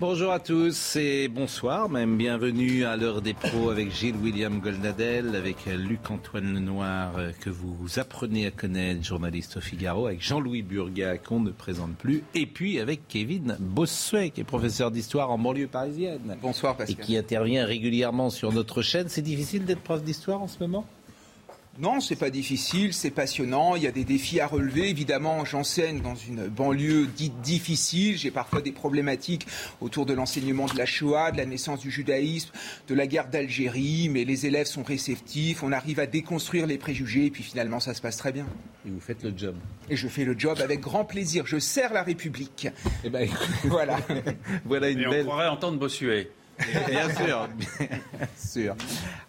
Bonjour à tous et bonsoir, même bienvenue à l'heure des pros avec Gilles William Goldnadel, avec Luc-Antoine Lenoir euh, que vous apprenez à connaître, journaliste au Figaro, avec Jean-Louis Burga qu'on ne présente plus, et puis avec Kevin Bossuet qui est professeur d'histoire en banlieue parisienne. Bonsoir Et qui intervient régulièrement sur notre chaîne. C'est difficile d'être prof d'histoire en ce moment? Non, c'est pas difficile, c'est passionnant. Il y a des défis à relever. Évidemment, j'enseigne dans une banlieue dite difficile. J'ai parfois des problématiques autour de l'enseignement de la Shoah, de la naissance du judaïsme, de la guerre d'Algérie. Mais les élèves sont réceptifs. On arrive à déconstruire les préjugés. Et puis finalement, ça se passe très bien. Et vous faites le job. Et je fais le job avec grand plaisir. Je sers la République. Eh ben, Voilà. voilà une Et on belle. croirait entendre Bossuet. Bien sûr, bien sûr.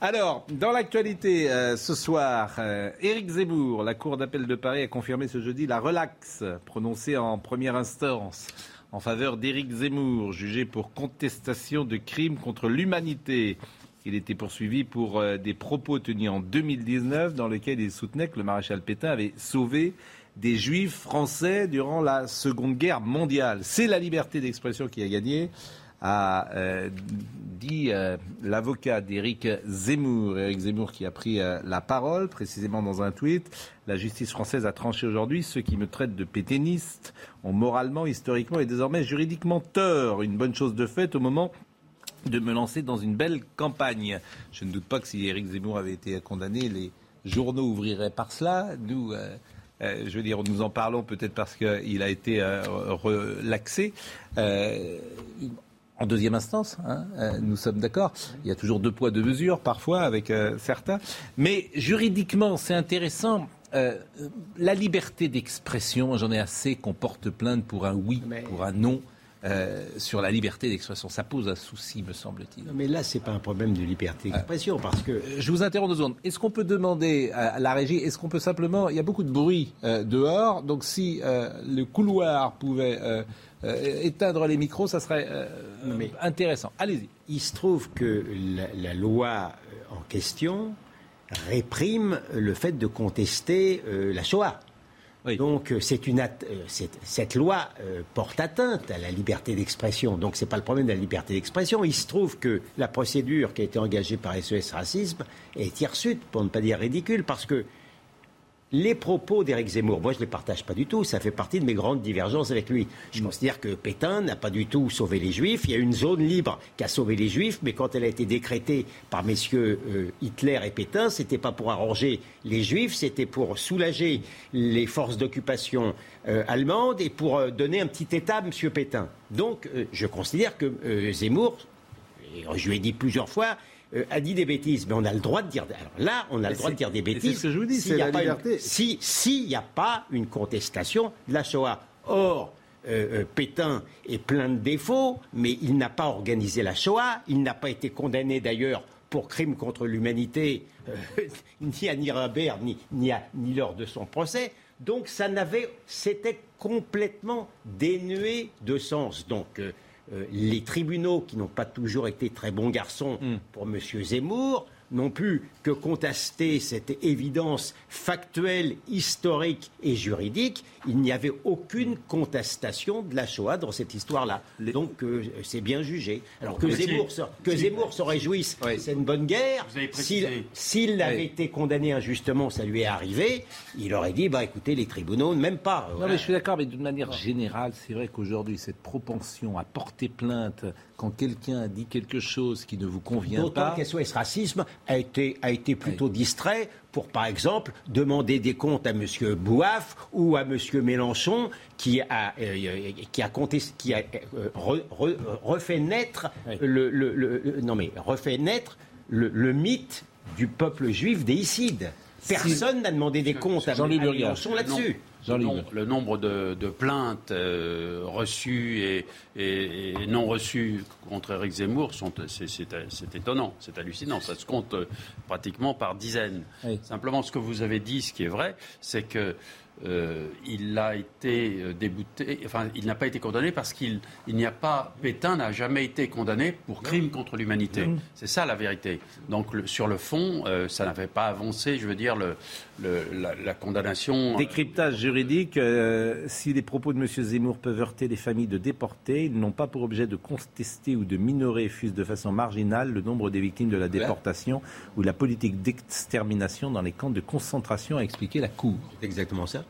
Alors, dans l'actualité euh, ce soir, euh, Éric Zemmour, la Cour d'appel de Paris a confirmé ce jeudi la relaxe prononcée en première instance en faveur d'Éric Zemmour, jugé pour contestation de crimes contre l'humanité. Il était poursuivi pour euh, des propos tenus en 2019 dans lesquels il soutenait que le maréchal Pétain avait sauvé des juifs français durant la Seconde Guerre mondiale. C'est la liberté d'expression qui a gagné a euh, dit euh, l'avocat d'Éric Zemmour. Éric Zemmour qui a pris euh, la parole, précisément dans un tweet. La justice française a tranché aujourd'hui. Ceux qui me traitent de péténiste ont moralement, historiquement et désormais juridiquement tort. Une bonne chose de fait au moment de me lancer dans une belle campagne. Je ne doute pas que si Éric Zemmour avait été condamné, les journaux ouvriraient par cela. Nous, je veux dire, nous en parlons peut-être parce qu'il a été relaxé. En deuxième instance, hein, euh, nous sommes d'accord. Il y a toujours deux poids, deux mesures, parfois, avec euh, certains. Mais juridiquement, c'est intéressant. Euh, la liberté d'expression, j'en ai assez qu'on porte plainte pour un oui, pour un non. Euh, sur la liberté d'expression. Ça pose un souci, me semble-t-il. Non, mais là, c'est pas un problème de liberté d'expression, parce que Je vous interromps deux secondes. Est-ce qu'on peut demander à la régie, est-ce qu'on peut simplement, il y a beaucoup de bruit euh, dehors, donc si euh, le couloir pouvait éteindre les micros, ça serait mais- intéressant. Allez-y. il se trouve que la, la loi en question réprime le fait de contester euh, la Shoah. Donc euh, c'est une euh, cette loi euh, porte atteinte à la liberté d'expression. Donc c'est pas le problème de la liberté d'expression. Il se trouve que la procédure qui a été engagée par SES Racisme est hirsute, pour ne pas dire ridicule, parce que les propos d'Éric Zemmour, moi je ne les partage pas du tout, ça fait partie de mes grandes divergences avec lui. Je considère que Pétain n'a pas du tout sauvé les Juifs, il y a une zone libre qui a sauvé les Juifs, mais quand elle a été décrétée par messieurs euh, Hitler et Pétain, c'était pas pour arranger les Juifs, c'était pour soulager les forces d'occupation euh, allemandes et pour euh, donner un petit état à monsieur Pétain. Donc je considère que Zemmour, et je lui ai dit plusieurs fois, a dit des bêtises, mais on a le droit de dire. Alors là, on a le droit de dire des c'est bêtises. ce que je vous dis, s'il c'est la une- si s'il n'y a pas une contestation de la Shoah. Or, euh, euh, Pétain est plein de défauts, mais il n'a pas organisé la Shoah. Il n'a pas été condamné d'ailleurs pour crime contre l'humanité, euh, ni à Nuremberg, ni, ni, à- ni lors de son procès. Donc ça n'avait, c'était complètement dénué de sens. Donc euh, euh, les tribunaux, qui n'ont pas toujours été très bons garçons pour M. Zemmour, n'ont pu que contester cette évidence factuelle, historique et juridique. Il n'y avait aucune contestation de la Shoah dans cette histoire-là. Donc euh, c'est bien jugé. Alors que Zemmour, se- que Zemmour se réjouisse, Oui. c'est une bonne guerre. S'il avait Oui. été condamné injustement, ça lui est arrivé, il aurait dit, bah écoutez, les tribunaux, même pas. Non, mais je suis d'accord, mais d'une manière générale, c'est vrai qu'aujourd'hui, cette propension à porter plainte quand quelqu'un a dit quelque chose qui ne vous convient pas. que SOS Racisme a été, a été plutôt distrait pour, par exemple, demander des comptes à M. Bouaf ou à M. Mélenchon qui a, euh, qui a, contesté- qui a euh, re- re- refait naître, le, le- le- le- non mais, refait naître le, le mythe du peuple juif déicide. Personne n'a demandé des comptes à, à. Mélenchon là-dessus. Le, nom- le nombre de, de plaintes euh, reçues et, et- et non reçues contre Eric Zemmour, sont, c'est, c'est- c'est étonnant, c'est hallucinant. Ça se compte euh, pratiquement par dizaines. Oui. Simplement, ce que vous avez dit, ce qui est vrai, c'est que euh, il a été euh, débouté, enfin, il n'a pas été condamné parce qu'il il n'y a pas, Pétain n'a jamais été condamné pour crime contre l'humanité. C'est ça la vérité. Donc, le- sur le fond, euh, ça n'avait pas avancé, je veux dire, le, le- la, la condamnation. Décryptage juridique. euh, si les propos de M. Zemmour peuvent heurter les familles de déportés, ils n'ont pas pour objet de contester ou de minorer, fût-ce de façon marginale, le nombre des victimes de la déportation ou la politique d'extermination dans les camps de concentration, a expliqué la Cour. C'est exactement ça.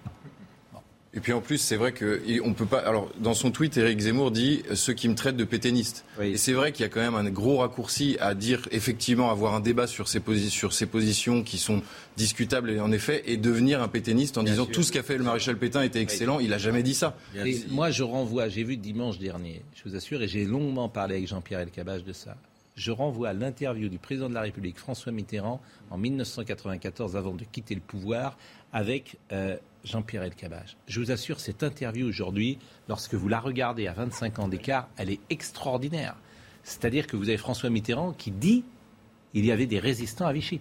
Et puis en plus, c'est vrai que on peut pas. Alors, dans son tweet, Éric Zemmour dit euh, ceux qui me traitent de pétainiste. Oui. Et c'est vrai qu'il y a quand même un gros raccourci à dire effectivement avoir un débat sur ces, posi- sur ces positions qui sont discutables et en effet et devenir un pétainiste en disant tout ce qu'a fait le maréchal Pétain était excellent. Il a jamais dit ça. Et moi, je renvoie, j'ai vu dimanche dernier, je vous assure, et j'ai longuement parlé avec Jean-Pierre Elkabbach de ça. Je renvoie à l'interview du président de la République, François Mitterrand, en 1994, avant de quitter le pouvoir, avec euh, Jean-Pierre Elkabbach. Je vous assure, cette interview aujourd'hui, lorsque vous la regardez à 25 ans d'écart, elle est extraordinaire. C'est-à-dire que vous avez François Mitterrand qui dit il y avait des résistants à Vichy.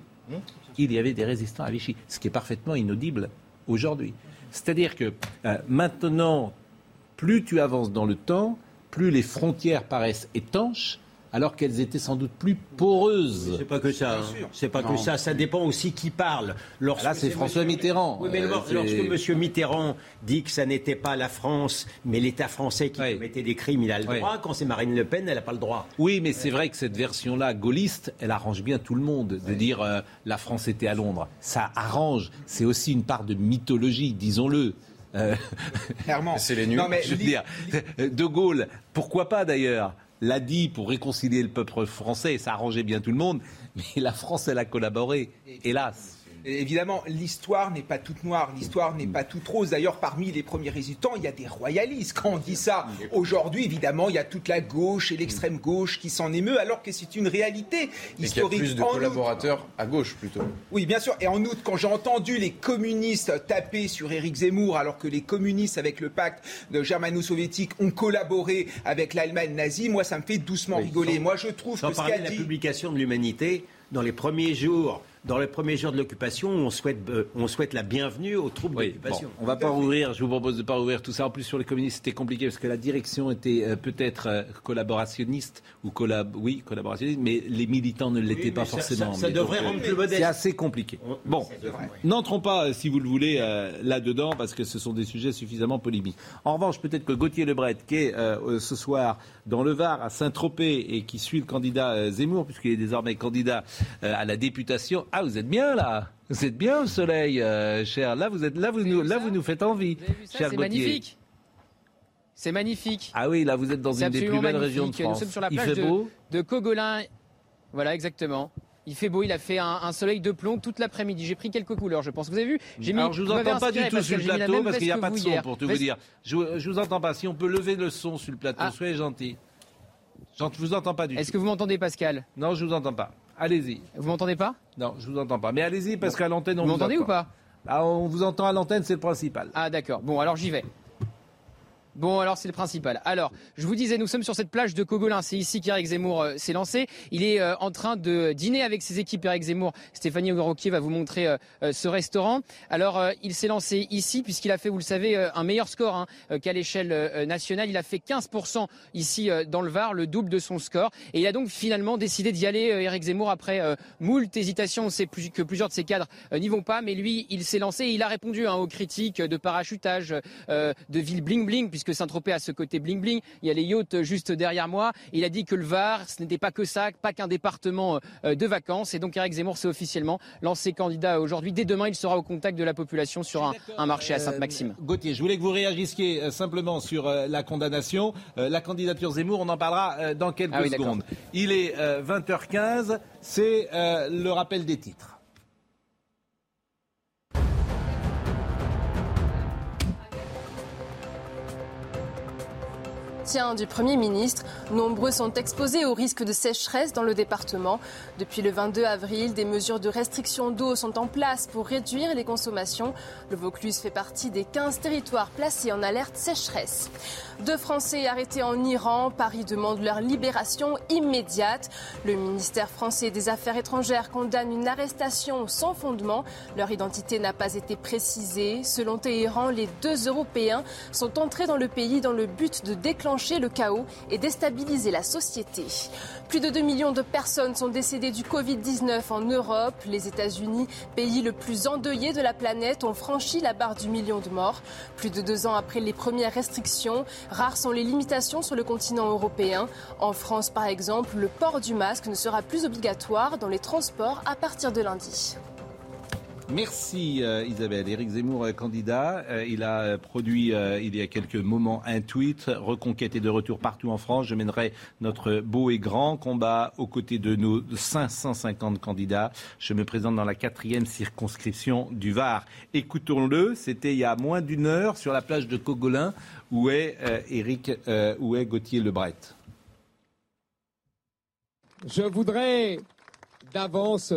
Il y avait des résistants à Vichy, ce qui est parfaitement inaudible aujourd'hui. C'est-à-dire que euh, maintenant, plus tu avances dans le temps, plus les frontières paraissent étanches, alors qu'elles étaient sans doute plus poreuses. C'est pas que ça. hein. C'est pas que ça. Ça dépend aussi qui parle. Lorsque Là, c'est François monsieur- Mitterrand. Oui, mais Euh, lorsque M. Mitterrand dit que ça n'était pas la France, mais l'État français qui Oui. commettait des crimes, il a le Oui. droit. Quand c'est Marine Le Pen, elle n'a pas le droit. Oui, mais c'est vrai que cette version-là, gaulliste, elle arrange bien tout le monde. De dire euh, la France était à Londres, ça arrange. C'est aussi une part de mythologie, disons-le. Euh, Clairement. C'est les nuls. Non, mais je veux dire, De Gaulle, pourquoi pas d'ailleurs? L'a dit pour réconcilier le peuple français, ça arrangeait bien tout le monde, mais la France, elle a collaboré, hélas. Évidemment, l'histoire n'est pas toute noire, l'histoire n'est pas toute rose. D'ailleurs, parmi les premiers résistants, il y a des royalistes. Quand on dit ça, aujourd'hui, évidemment, il y a toute la gauche et l'extrême gauche qui s'en émeut, alors que c'est une réalité Et qu'il y a historique. plus de En collaborateurs à gauche plutôt. Oui, bien sûr. Et en outre, quand j'ai entendu les communistes taper sur Éric Zemmour, alors que les communistes, avec le pacte de germano-soviétique, ont collaboré avec l'Allemagne nazie, moi, ça me fait doucement rigoler. Moi, je trouve Sans que ce parler qu'a de la dit... publication de l'humanité, dans les premiers jours, dans les premiers jours de l'occupation, on souhaite, euh, on souhaite la bienvenue aux troupes Oui, d'occupation. bon, on va pas rouvrir, je vous propose de pas rouvrir tout ça. En plus, sur les communistes, c'était compliqué parce que la direction était euh, peut-être euh, collaborationniste, ou collab oui, collaborationniste, mais les militants ne l'étaient Oui, pas ça- forcément. Ça, devrait donc, euh, rendre plus modeste. C'est assez compliqué. Bon, n'entrons pas, si vous le voulez, euh, là-dedans, parce que ce sont des sujets suffisamment polémiques. En revanche, peut-être que Gauthier Lebret, qui est euh, ce soir dans le Var, à Saint-Tropez, et qui suit le candidat euh, Zemmour, puisqu'il est désormais candidat euh, à la députation. Ah, vous êtes bien là Vous êtes bien au soleil, euh, cher. Là, vous êtes, là, vous nous, là, vous nous faites envie, Vous cher C'est magnifique. C'est magnifique. Ah oui, là, vous êtes dans une des plus belles régions de magnifique. Nous France. sommes sur la Il plage fait de, beau de Cogolin. Voilà, exactement. Il fait beau, il a fait un, un soleil de plomb toute l'après-midi. J'ai pris quelques couleurs, je pense. Vous avez vu? J'ai mis. Alors, je vous m'avez entends pas du tout sur le plateau parce qu'il n'y a pas de vous son, hier. pour tout vous dire. Je, je vous entends pas. Si on peut lever le son sur le plateau, Ah. soyez gentil. Je vous entends pas du Est-ce tout. que vous m'entendez, Pascal? Non, je vous entends pas. Allez-y. Vous m'entendez pas? Non, je vous entends pas. Mais allez-y parce qu'à l'antenne, on Vous vous m'entendez entend. ou pas? Ah, On vous entend à l'antenne, c'est le principal. Ah d'accord. Bon, alors j'y vais. Bon, alors c'est le principal. Alors, je vous disais, nous sommes sur cette plage de Cogolin. C'est ici qu'Éric Zemmour euh, s'est lancé. Il est euh, en train de dîner avec ses équipes.Éric Zemmour, Stéphanie Roquier va vous montrer euh, ce restaurant. Alors, il s'est lancé ici puisqu'il a fait, vous le savez, un meilleur score hein, qu'à l'échelle nationale. Il a fait 15% ici dans le Var, le double de son score. Et il a donc finalement décidé d'y aller, Éric Zemmour, après moult hésitations. On sait que plusieurs de ses cadres n'y vont pas, mais lui, il s'est lancé et il a répondu hein, aux critiques de parachutage, de ville bling bling, puisque Saint-Tropez a ce côté bling bling. Il y a les yachts juste derrière moi. Il a dit que le Var, ce n'était pas que ça, pas qu'un département euh, de vacances. Et donc Éric Zemmour s'est officiellement lancé candidat aujourd'hui. Dès demain, il sera au contact de la population sur un, un marché à Sainte-Maxime. Euh, Gauthier, je voulais que vous réagissiez euh, simplement sur euh, la condamnation. Euh, la candidature Zemmour, on en parlera euh, dans quelques Ah oui, secondes. Il est euh, 20h15, c'est euh, le rappel des titres. Soutien du Premier ministre. Nombreux sont exposés au risque de sécheresse dans le département. Depuis le 22 avril, des mesures de restriction d'eau sont en place pour réduire les consommations. Le Vaucluse fait partie des 15 territoires placés en alerte sécheresse. Deux Français arrêtés en Iran. Paris demande leur libération immédiate. Le ministère français des Affaires étrangères condamne une arrestation sans fondement. Leur identité n'a pas été précisée. Selon Téhéran, les deux Européens sont entrés dans le pays dans le but de déclencher le chaos et déstabiliser la société. Plus de 2 millions de personnes sont décédées du Covid-19 en Europe. Les États-Unis, pays le plus endeuillé de la planète, ont franchi la barre du million de morts. Plus de deux ans après les premières restrictions, rares sont les limitations sur le continent européen. En France, par exemple, le port du masque ne sera plus obligatoire dans les transports à partir de lundi. Merci euh, Isabelle. Éric Zemmour, euh, candidat. Euh, il a produit il y a quelques moments un tweet. Reconquête est de retour partout en France. Je mènerai notre beau et grand combat aux côtés de nos 550 candidats. Je me présente dans la quatrième circonscription du Var. Écoutons-le. C'était il y a moins d'une heure sur la plage de Cogolin où est Éric, où est Gauthier Lebret? Je voudrais d'avance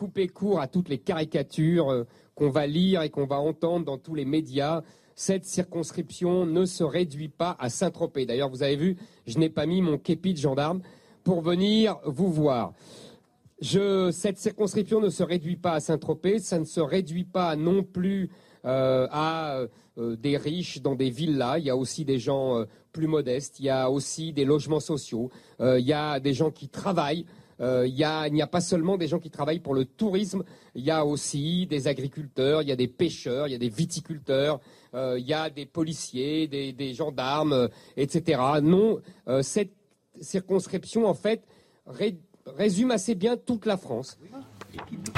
couper court à toutes les caricatures euh, qu'on va lire et qu'on va entendre dans tous les médias. Cette circonscription ne se réduit pas à Saint-Tropez. D'ailleurs, vous avez vu, je n'ai pas mis mon képi de gendarme pour venir vous voir. cette circonscription ne se réduit pas à Saint-Tropez, ça ne se réduit pas non plus euh, à euh, des riches dans des villas. Il y a aussi des gens plus modestes, il y a aussi des logements sociaux, il y a des gens qui travaillent euh, il n'y a pas seulement des gens qui travaillent pour le tourisme, il y a aussi des agriculteurs, il y a des pêcheurs, il y a des viticulteurs, euh, il y a des policiers, des, gendarmes, euh, etc. Non, cette circonscription, en fait, résume assez bien toute la France.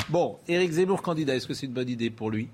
Bon, Éric Zemmour candidat, est-ce que c'est une bonne idée pour lui?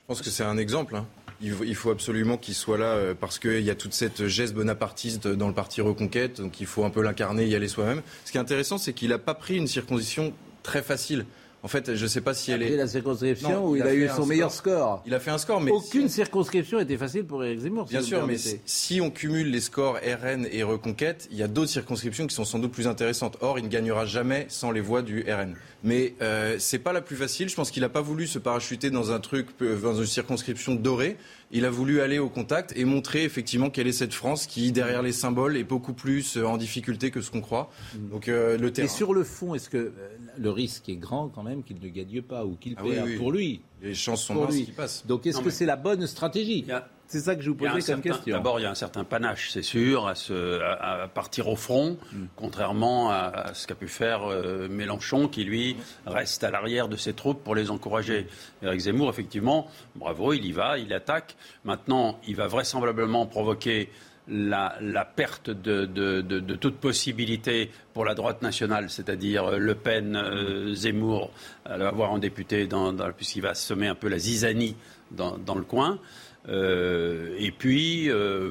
Je pense que c'est un exemple. Hein il faut absolument qu'il soit là euh, parce qu'il y a toute cette geste bonapartiste dans le parti Reconquête, donc il faut un peu l'incarner, y aller soi-même. Ce qui est intéressant, c'est qu'il n'a pas pris une circonposition très facile. En fait, je ne sais pas si elle est. la circonscription où il, a, eu son meilleur score. Il a fait un score, mais. Aucune circonscription était facile pour Éric Zemmour. Bien sûr, mais si on cumule les scores RN et Reconquête, il y a d'autres circonscriptions qui sont sans doute plus intéressantes. Or, il ne gagnera jamais sans les voix du RN. Mais euh, c'est pas la plus facile. Je pense qu'il n'a pas voulu se parachuter dans un truc, euh, dans une circonscription dorée. Il a voulu aller au contact et montrer effectivement quelle est cette France qui, derrière les symboles, est beaucoup plus euh, en difficulté que ce qu'on croit. Mm. Donc euh, le terrain. Et sur le fond, est-ce que le risque est grand quand même qu'il ne gagne pas ou qu'il ah perd pour lui? Les chances sont minces qu'il passe. Donc est-ce que c'est la bonne stratégie? C'est ça que je vous posais comme question. D'abord, il y a un certain panache, c'est sûr, à, partir au front, mm. contrairement à, ce qu'a pu faire euh, Mélenchon, qui lui reste à l'arrière de ses troupes pour les encourager. Eric Zemmour, effectivement, bravo, il y va, il attaque. Maintenant, il va vraisemblablement provoquer la, perte de, toute possibilité pour la droite nationale, c'est-à-dire Le Pen, euh, Zemmour, avoir en député, puisqu'il va semer un peu la zizanie dans le coin. Euh, et puis. Euh,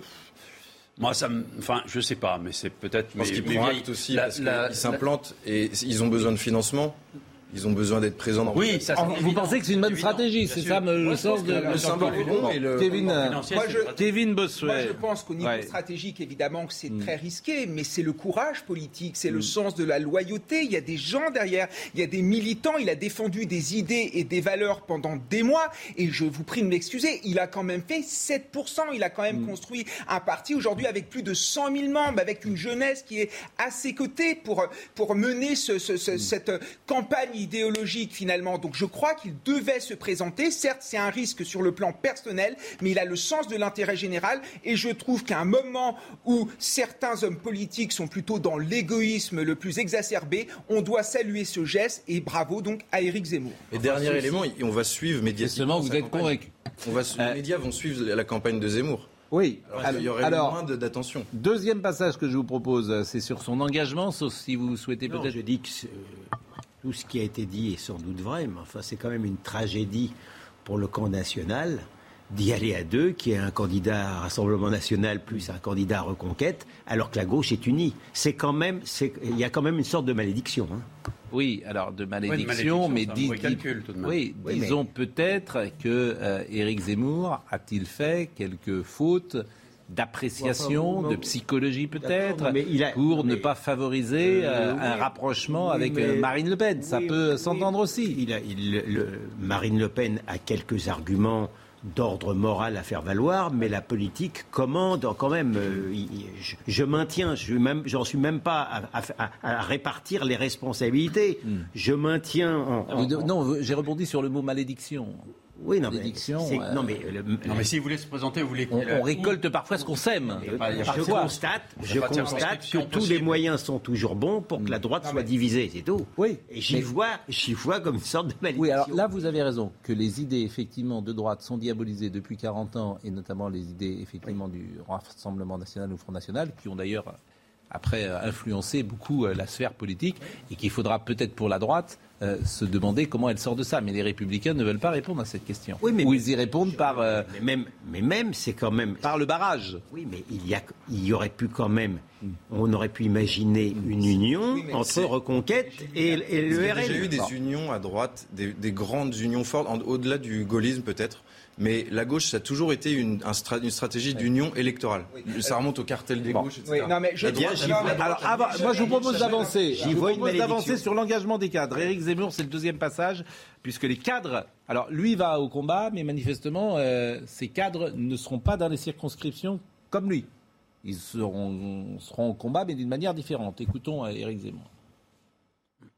moi, ça me. Enfin, je sais pas, mais c'est peut-être. Parce qu'ils prennent aussi, parce qu'ils s'implantent et ils ont besoin de financement. Ils ont besoin d'être présents dans Oui, ça, vous pensez que c'est une bonne stratégie C'est ça le sens de le symbole et le Kevin, moi, je, Kevin Bossuet. Moi, je pense qu'au niveau stratégique, évidemment, que c'est mm. très risqué, mais c'est le courage politique, c'est le mm. sens de la loyauté. Il y a des gens derrière, il y a des militants. Il a défendu des idées et des valeurs pendant des mois. Et je vous prie de m'excuser, il a quand même fait 7%. Il a quand même mm. construit un parti aujourd'hui avec plus de 100 000 membres, avec une jeunesse qui est à ses côtés pour, pour mener ce, cette campagne idéologique finalement. Donc je crois qu'il devait se présenter. Certes, c'est un risque sur le plan personnel, mais il a le sens de l'intérêt général. Et je trouve qu'à un moment où certains hommes politiques sont plutôt dans l'égoïsme le plus exacerbé, on doit saluer ce geste. Et bravo donc à Éric Zemmour. Et dernier élément, on va suivre médiatiquement. vous êtes convaincu. On va, Les médias vont suivre la campagne de Zemmour. Oui, alors, il y aurait alors, moins d'attention? Deuxième passage que je vous propose, c'est sur son engagement, sauf si vous souhaitez peut-être. Je dis que tout ce qui a été dit est sans doute vrai, mais enfin, c'est quand même une tragédie pour le camp national d'y aller à deux, qui est un candidat à Rassemblement national plus un candidat à Reconquête, alors que la gauche est unie. C'est quand même, il y a quand même une sorte de malédiction. Hein. Oui, alors de malédiction, mais oui, disons peut-être que euh, Éric Zemmour a-t-il fait quelques fautes d'appréciation, de psychologie peut-être, mais pour ne pas favoriser Euh, euh, oui. un rapprochement Oui, avec mais- euh, Marine Le Pen. Ça peut s'entendre aussi. Il a- il- le- Marine Le Pen a quelques arguments d'ordre moral à faire valoir, mais la politique commande quand même. euh, je, je maintiens, je même, j'en suis même pas à, à- à- à répartir les responsabilités. Je maintiens. en- en- Vous- Non, j'ai rebondi sur le mot malédiction. Oui, non, mais, euh, non, mais le- Non, mais si vous voulez se présenter, vous voulez On, on récolte parfois ce qu'on sème. A je constate, je constate que tous les moyens sont toujours bons pour que la droite soit divisée, c'est tout. Oui, Et j'y mais- vois, j'y vois comme une sorte de malédiction. Oui, alors là, vous avez raison, que les idées, effectivement, de droite sont diabolisées depuis 40 ans, et notamment les idées, effectivement, du Rassemblement national ou Front national, qui ont d'ailleurs, après, influencé beaucoup euh, la sphère politique, et qu'il faudra peut-être pour la droite euh, se demander comment elle sort de ça. Mais les Républicains ne veulent pas répondre à cette question. Oui, mais- Ou ils y répondent par, euh, mais même, mais même, c'est quand même. par le barrage. Oui, mais il y, a, il y aurait pu quand même, on aurait pu imaginer une union Oui, entre Reconquête et, et le Il y a RN. déjà eu des unions à droite, des, des grandes unions fortes, au-delà du gaullisme peut-être. Mais la gauche, ça a toujours été une, un stra- une stratégie d'union électorale. Ça remonte au cartel des gauches, etc. Oui, non, mais je droite, mais- Alors, avant- moi, je vous propose d'avancer. Je vous propose d'avancer sur l'engagement des cadres. Éric Zemmour, c'est le deuxième passage, puisque les cadres. Alors, lui va au combat, mais manifestement, euh, ces cadres ne seront pas dans les circonscriptions comme lui. Ils seront, seront au combat, mais d'une manière différente. Écoutons euh, Éric Zemmour.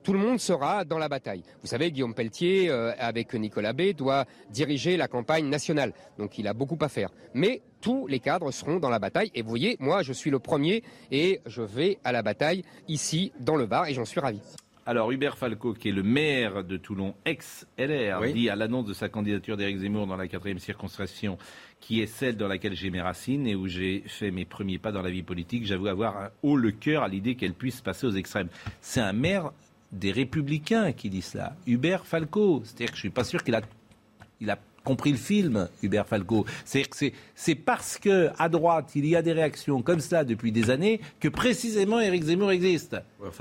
Tout le monde sera dans la bataille. Vous savez, Guillaume Pelletier, euh, avec Nicolas B, doit diriger la campagne nationale. Donc il a beaucoup à faire. Mais tous les cadres seront dans la bataille. Et vous voyez, moi, je suis le premier et je vais à la bataille ici, dans le Var, et j'en suis ravi. Alors, Hubert Falco, qui est le maire de Toulon, ex-LR, Oui. dit à l'annonce de sa candidature d'Éric Zemmour dans la quatrième circonscription, qui est celle dans laquelle j'ai mes racines et où j'ai fait mes premiers pas dans la vie politique, j'avoue avoir un haut le cœur à l'idée qu'elle puisse passer aux extrêmes. C'est un maire des Républicains qui dit cela. Hubert Falco. C'est-à-dire que je suis pas sûr qu'il a, il a compris le film, Hubert Falco. C'est-à-dire que c'est, c'est parce que à droite il y a des réactions comme ça depuis des années que précisément Éric Zemmour existe.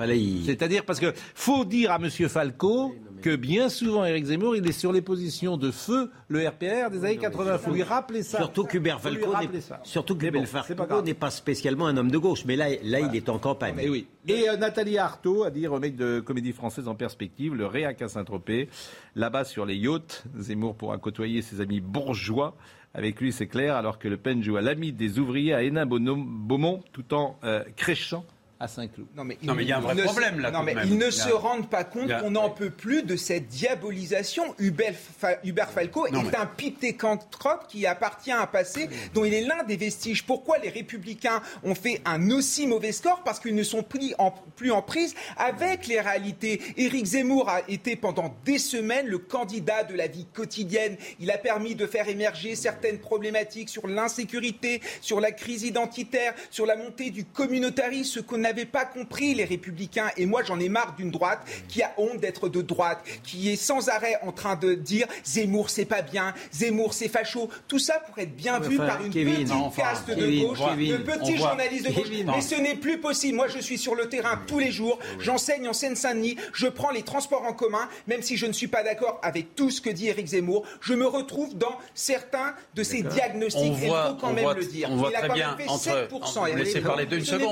Là, il- C'est-à-dire parce que faut dire à Monsieur Falco que bien souvent Éric Zemmour il est sur les positions de feu le RPR des années 80. Faut lui rappeler ça. Surtout qu'Hubert Faut lui Falco rappeler n'est ça. surtout qu'Hubert bon, c'est pas Falco n'est pas spécialement un homme de gauche, mais là, là il est en campagne. Et oui. Et euh, Nathalie Arthaud a dit remake de comédie française en perspective, le Réac à Saint-Tropez. Là-bas sur les yachts, Zemmour pourra côtoyer ses amis bourgeois. Avec lui, c'est clair, alors que Le Pen joue à l'ami des ouvriers à Hénin-Beaumont, tout en euh, créchant à Saint-Cloud. Non mais, Non, mais il y a un vrai ne se- problème, là, Non mais même. ils ne Il y a- se rendent pas compte a- qu'on n'en peut plus de cette diabolisation. Hubert, Fa- Hubert Falco Non, est mais- un pitécanthrope qui appartient à un passé dont il est l'un des vestiges. Pourquoi les Républicains ont fait un aussi mauvais score? Parce qu'ils ne sont en- plus en prise avec les réalités. Éric Zemmour a été pendant des semaines le candidat de la vie quotidienne. Il a permis de faire émerger certaines problématiques sur l'insécurité, sur la crise identitaire, sur la montée du communautarisme, ce qu'on n'avait pas compris les républicains. Et moi, j'en ai marre d'une droite qui a honte d'être de droite, qui est sans arrêt en train de dire Zemmour, c'est pas bien, Zemmour, c'est facho. Tout ça pour être bien vu par une Kevin, petite enfin, caste de gauche, Kevin, de petits on voit- journalistes de gauche. Kevin, Mais ce n'est plus possible. Moi, je suis sur le terrain tous les jours. J'enseigne en Seine-Saint-Denis. Je prends les transports en commun, même si je ne suis pas d'accord avec tout ce que dit Éric Zemmour. Je me retrouve dans certains de ses diagnostics. On Et il voit, faut quand on même voit, le dire. on voit il a très quand bien même fait entre. 7%. on- Eric laissez Zemmour. parler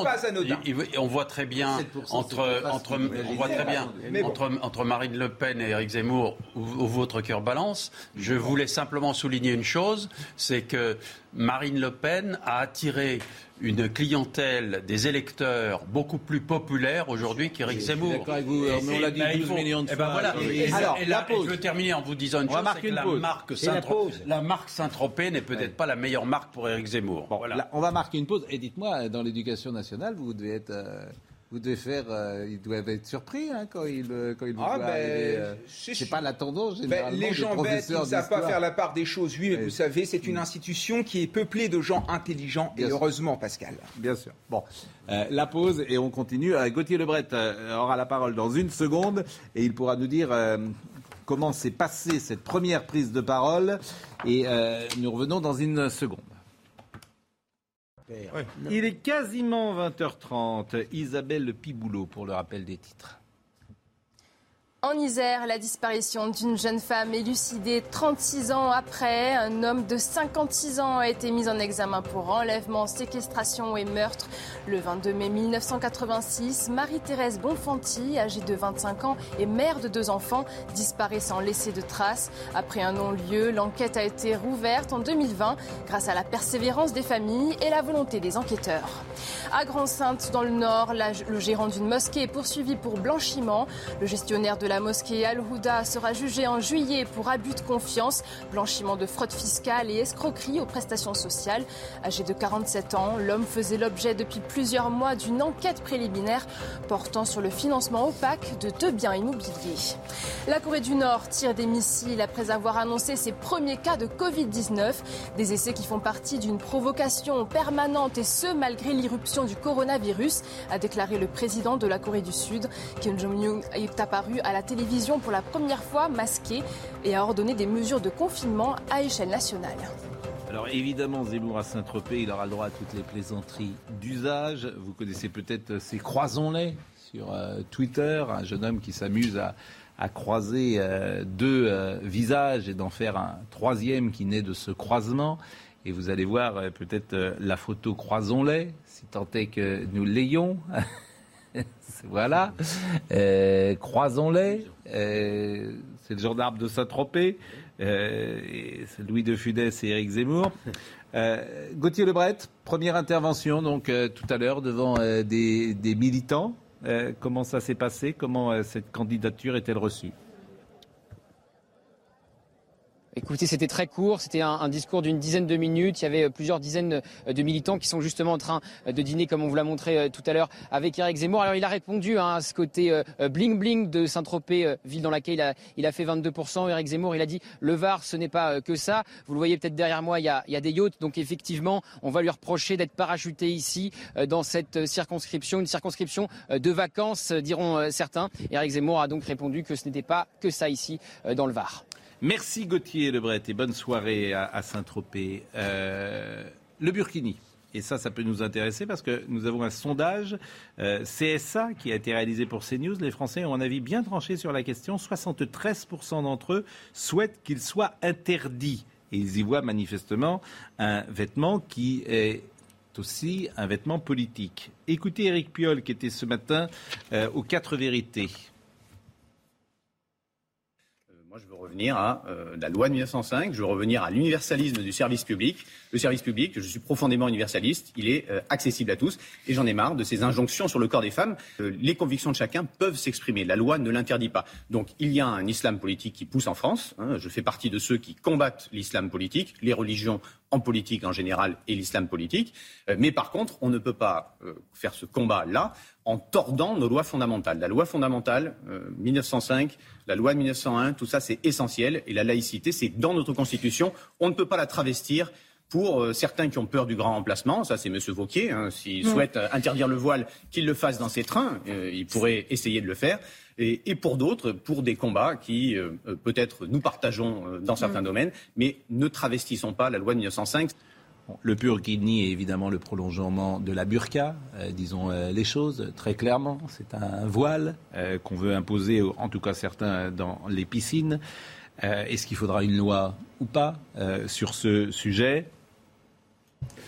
pas anodin. Il- il- on voit très bien 7%, entre entre on voit très bien entre entre Marine Le Pen et Éric Zemmour où, où votre cœur balance. Je voulais simplement souligner une chose, c'est que Marine Le Pen a attiré une clientèle des électeurs beaucoup plus populaire aujourd'hui qu'Éric Zemmour. d'accord avec vous, mais on l'a dit ben, il 12 faut- millions de eh ben fois. voilà. Et- Et, Alors, et la pause. je veux terminer en vous disant une On chose, c'est que une la marque la Saint-Tropez, marque n'est peut-être pas la meilleure marque pour Éric Zemmour. Bon, Voilà. là, on va marquer une pause. Et dites-moi, dans l'éducation nationale, vous devez être. euh, vous devez faire. euh, ils doivent être surpris hein, quand ils, euh, quand ils vous Ah, voient ben, euh, c'est- pas la tendance Ben, les gens bêtes, ils ne savent pas faire la part des choses. Oui, mais Oui. vous savez, c'est une institution qui est peuplée de gens intelligents. Bien et sûr. heureusement, Pascal. Bien sûr. Bon, Euh, la pause et on continue. Gauthier Lebret aura la parole dans une seconde et il pourra nous dire comment s'est passée cette première prise de parole. Et nous revenons dans une seconde. Il est quasiment 20h30. Isabelle Piboulot pour le rappel des titres. En Isère, la disparition d'une jeune femme élucidée 36 ans après. Un homme de 56 ans a été mis en examen pour enlèvement, séquestration et meurtre. Le 22 mai 1986, Marie-Thérèse Bonfanti, âgée de 25 ans et mère de deux enfants, disparaît sans laisser de traces. Après un non-lieu, l'enquête a été rouverte en 2020 grâce à la persévérance des familles et la volonté des enquêteurs. À Grand-Sainte, dans le Nord, le gérant d'une mosquée est poursuivi pour blanchiment. Le gestionnaire de la mosquée Al-Houda sera jugé en juillet pour abus de confiance, blanchiment de fraude fiscale et escroquerie aux prestations sociales. Âgé de 47 ans, l'homme faisait l'objet depuis plusieurs mois d'une enquête préliminaire portant sur le financement opaque de deux biens immobiliers. La Corée du Nord tire des missiles après avoir annoncé ses premiers cas de Covid-19, des essais qui font partie d'une provocation permanente et ce malgré l'irruption du coronavirus, a déclaré le président de la Corée du Sud. Kim Jong-un est apparu à la télévision pour la première fois masqué et a ordonné des mesures de confinement à échelle nationale. Alors évidemment, Zemmour à Saint-Tropez, il aura le droit à toutes les plaisanteries d'usage. Vous connaissez peut-être ces croisons-les sur euh, Twitter, un jeune homme qui s'amuse à, croiser euh, deux euh, visages et d'en faire un troisième qui naît de ce croisement. Et vous allez voir peut-être la photo croisons-les, si tant est que nous l'ayons. voilà. croisons-les. c'est le genre d'arbre de Saint-Tropez. Euh, c'est Louis de Funès et Éric Zemmour. Euh, Gauthier Lebret, première intervention donc euh, tout à l'heure devant des, militants. comment ça s'est passé? Comment cette candidature est-elle reçue? Écoutez, c'était très court, c'était un, discours d'une dizaine de minutes. Il y avait euh, plusieurs dizaines euh, de militants qui sont justement en train euh, de dîner, comme on vous l'a montré tout à l'heure, avec Eric Zemmour. Alors il a répondu hein, à ce côté bling bling de Saint-Tropez, ville dans laquelle il a, il a fait 22%. Eric Zemmour, il a dit le Var, ce n'est pas que ça. Vous le voyez peut-être derrière moi, il y, a, il y a des yachts. Donc effectivement, on va lui reprocher d'être parachuté ici dans cette circonscription, une circonscription de vacances, diront certains. Eric Zemmour a donc répondu que ce n'était pas que ça ici dans le Var. Merci Gauthier Lebret et bonne soirée à, Saint-Tropez. Euh, le Burkini. Et ça, ça peut nous intéresser parce que nous avons un sondage euh, CSA qui a été réalisé pour CNews. Les Français ont un avis bien tranché sur la question. 73% d'entre eux souhaitent qu'il soit interdit. Et ils y voient manifestement un vêtement qui est aussi un vêtement politique. Écoutez Eric Piolle qui était ce matin euh, aux quatre vérités. Revenir à euh, la loi de 1905, je veux revenir à l'universalisme du service public. Le service public, je suis profondément universaliste, il est euh, accessible à tous et j'en ai marre de ces injonctions sur le corps des femmes. Euh, les convictions de chacun peuvent s'exprimer, la loi ne l'interdit pas. Donc il y a un islam politique qui pousse en France. Hein. je fais partie de ceux qui combattent l'islam politique, les religions en politique en général et l'islam politique. mais par contre, on ne peut pas faire ce combat-là en tordant nos lois fondamentales. La loi fondamentale, 1905, la loi de 1901, tout ça c'est essentiel. Et la laïcité, c'est dans notre Constitution. On ne peut pas la travestir pour euh, certains qui ont peur du grand remplacement, ça c'est M. Vauquier, hein, s'il souhaite euh, interdire le voile, qu'il le fasse dans ses trains, euh, il pourrait essayer de le faire. Et, pour d'autres, pour des combats qui peut-être nous partageons dans certains mm. domaines, mais ne travestissons pas la loi de 1905 le burkini est évidemment le prolongement de la burqa, euh, disons euh, les choses très clairement. C'est un voile euh, qu'on veut imposer, en tout cas certains, dans les piscines. Est-ce qu'il faudra une loi ou pas sur ce sujet?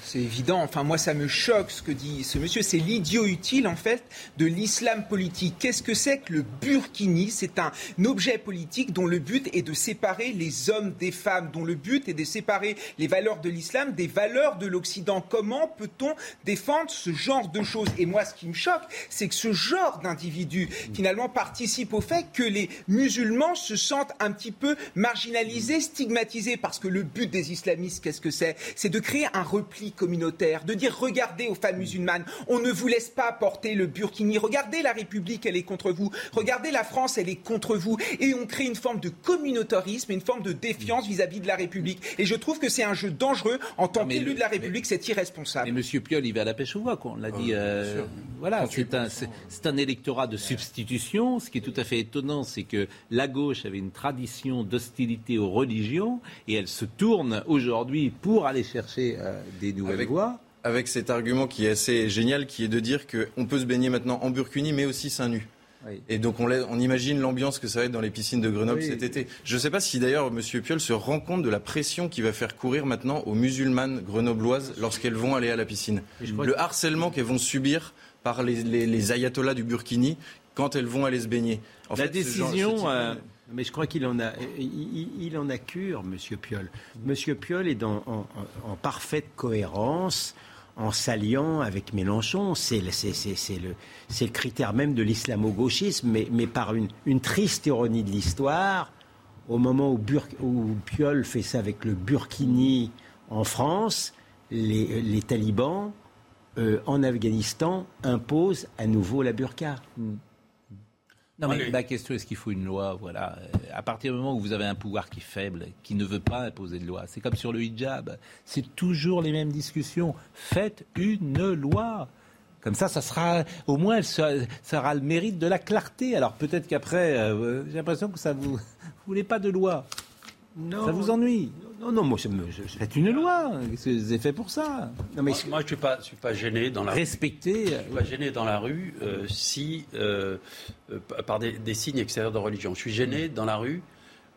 C'est évident. Enfin, moi, ça me choque ce que dit ce monsieur. C'est l'idiot utile, en fait, de l'islam politique. Qu'est-ce que c'est que le burkini? C'est un objet politique dont le but est de séparer les hommes des femmes, dont le but est de séparer les valeurs de l'islam des valeurs de l'Occident. Comment peut-on défendre ce genre de choses? Et moi, ce qui me choque, c'est que ce genre d'individu, finalement, participe au fait que les musulmans se sentent un petit peu marginalisés, stigmatisés, parce que le but des islamistes, qu'est-ce que c'est? C'est de créer un repli communautaire, de dire regardez aux femmes musulmanes, on ne vous laisse pas porter le burkini, regardez la République, elle est contre vous, regardez la France, elle est contre vous, et on crée une forme de communautarisme, une forme de défiance vis-à-vis de la République. Et je trouve que c'est un jeu dangereux en tant qu'élu de la République, c'est irresponsable. Mais M. Piolle, il va à la pêche au voix, on l'a dit. Euh, voilà, c'est un, c'est un électorat de substitution. Ce qui est tout à fait étonnant, c'est que la gauche avait une tradition d'hostilité aux religions et elle se tourne aujourd'hui pour aller chercher euh, des nouvelles avec, Avec cet argument qui est assez génial, qui est de dire qu'on peut se baigner maintenant en burkini, mais aussi seins nus. Et donc on, on, imagine l'ambiance que ça va être dans les piscines de Grenoble cet été. Je ne sais pas si d'ailleurs M. Piolle se rend compte de la pression qui va faire courir maintenant aux musulmanes grenobloises lorsqu'elles vont aller à la piscine. Le harcèlement qu'elles vont subir par les, les, ayatollahs du Burkini quand elles vont aller se baigner. En la décision... Euh, mais je crois qu'il en a, il, en a cure, Monsieur Piolle. Monsieur Piolle est en, parfaite cohérence en s'alliant avec Mélenchon. C'est le, critère même de l'islamo-gauchisme, mais, par une, triste ironie de l'histoire, au moment où, où, Piolle fait ça avec le Burkini en France, les, talibans euh, en Afghanistan imposent à nouveau la burqa. Hmm. Non, mais ma question, est-ce qu'il faut une loi Voilà. À partir du moment où vous avez un pouvoir qui est faible, qui ne veut pas imposer de loi, c'est comme sur le hijab. C'est toujours les mêmes discussions. Faites une loi. Comme ça, ça sera, au moins, ça, aura le mérite de la clarté. Alors peut-être qu'après, euh, j'ai l'impression que ça vous, vous voulez pas de loi. Non. Ça vous ennuie non, non, moi, faites une loi. C'est fait pour ça. Non, mais moi, je ne suis pas, suis pas gêné dans la Respecter. Je suis pas gêné dans la rue euh, si, euh, euh, par des, signes extérieurs de religion. Je suis gêné dans la rue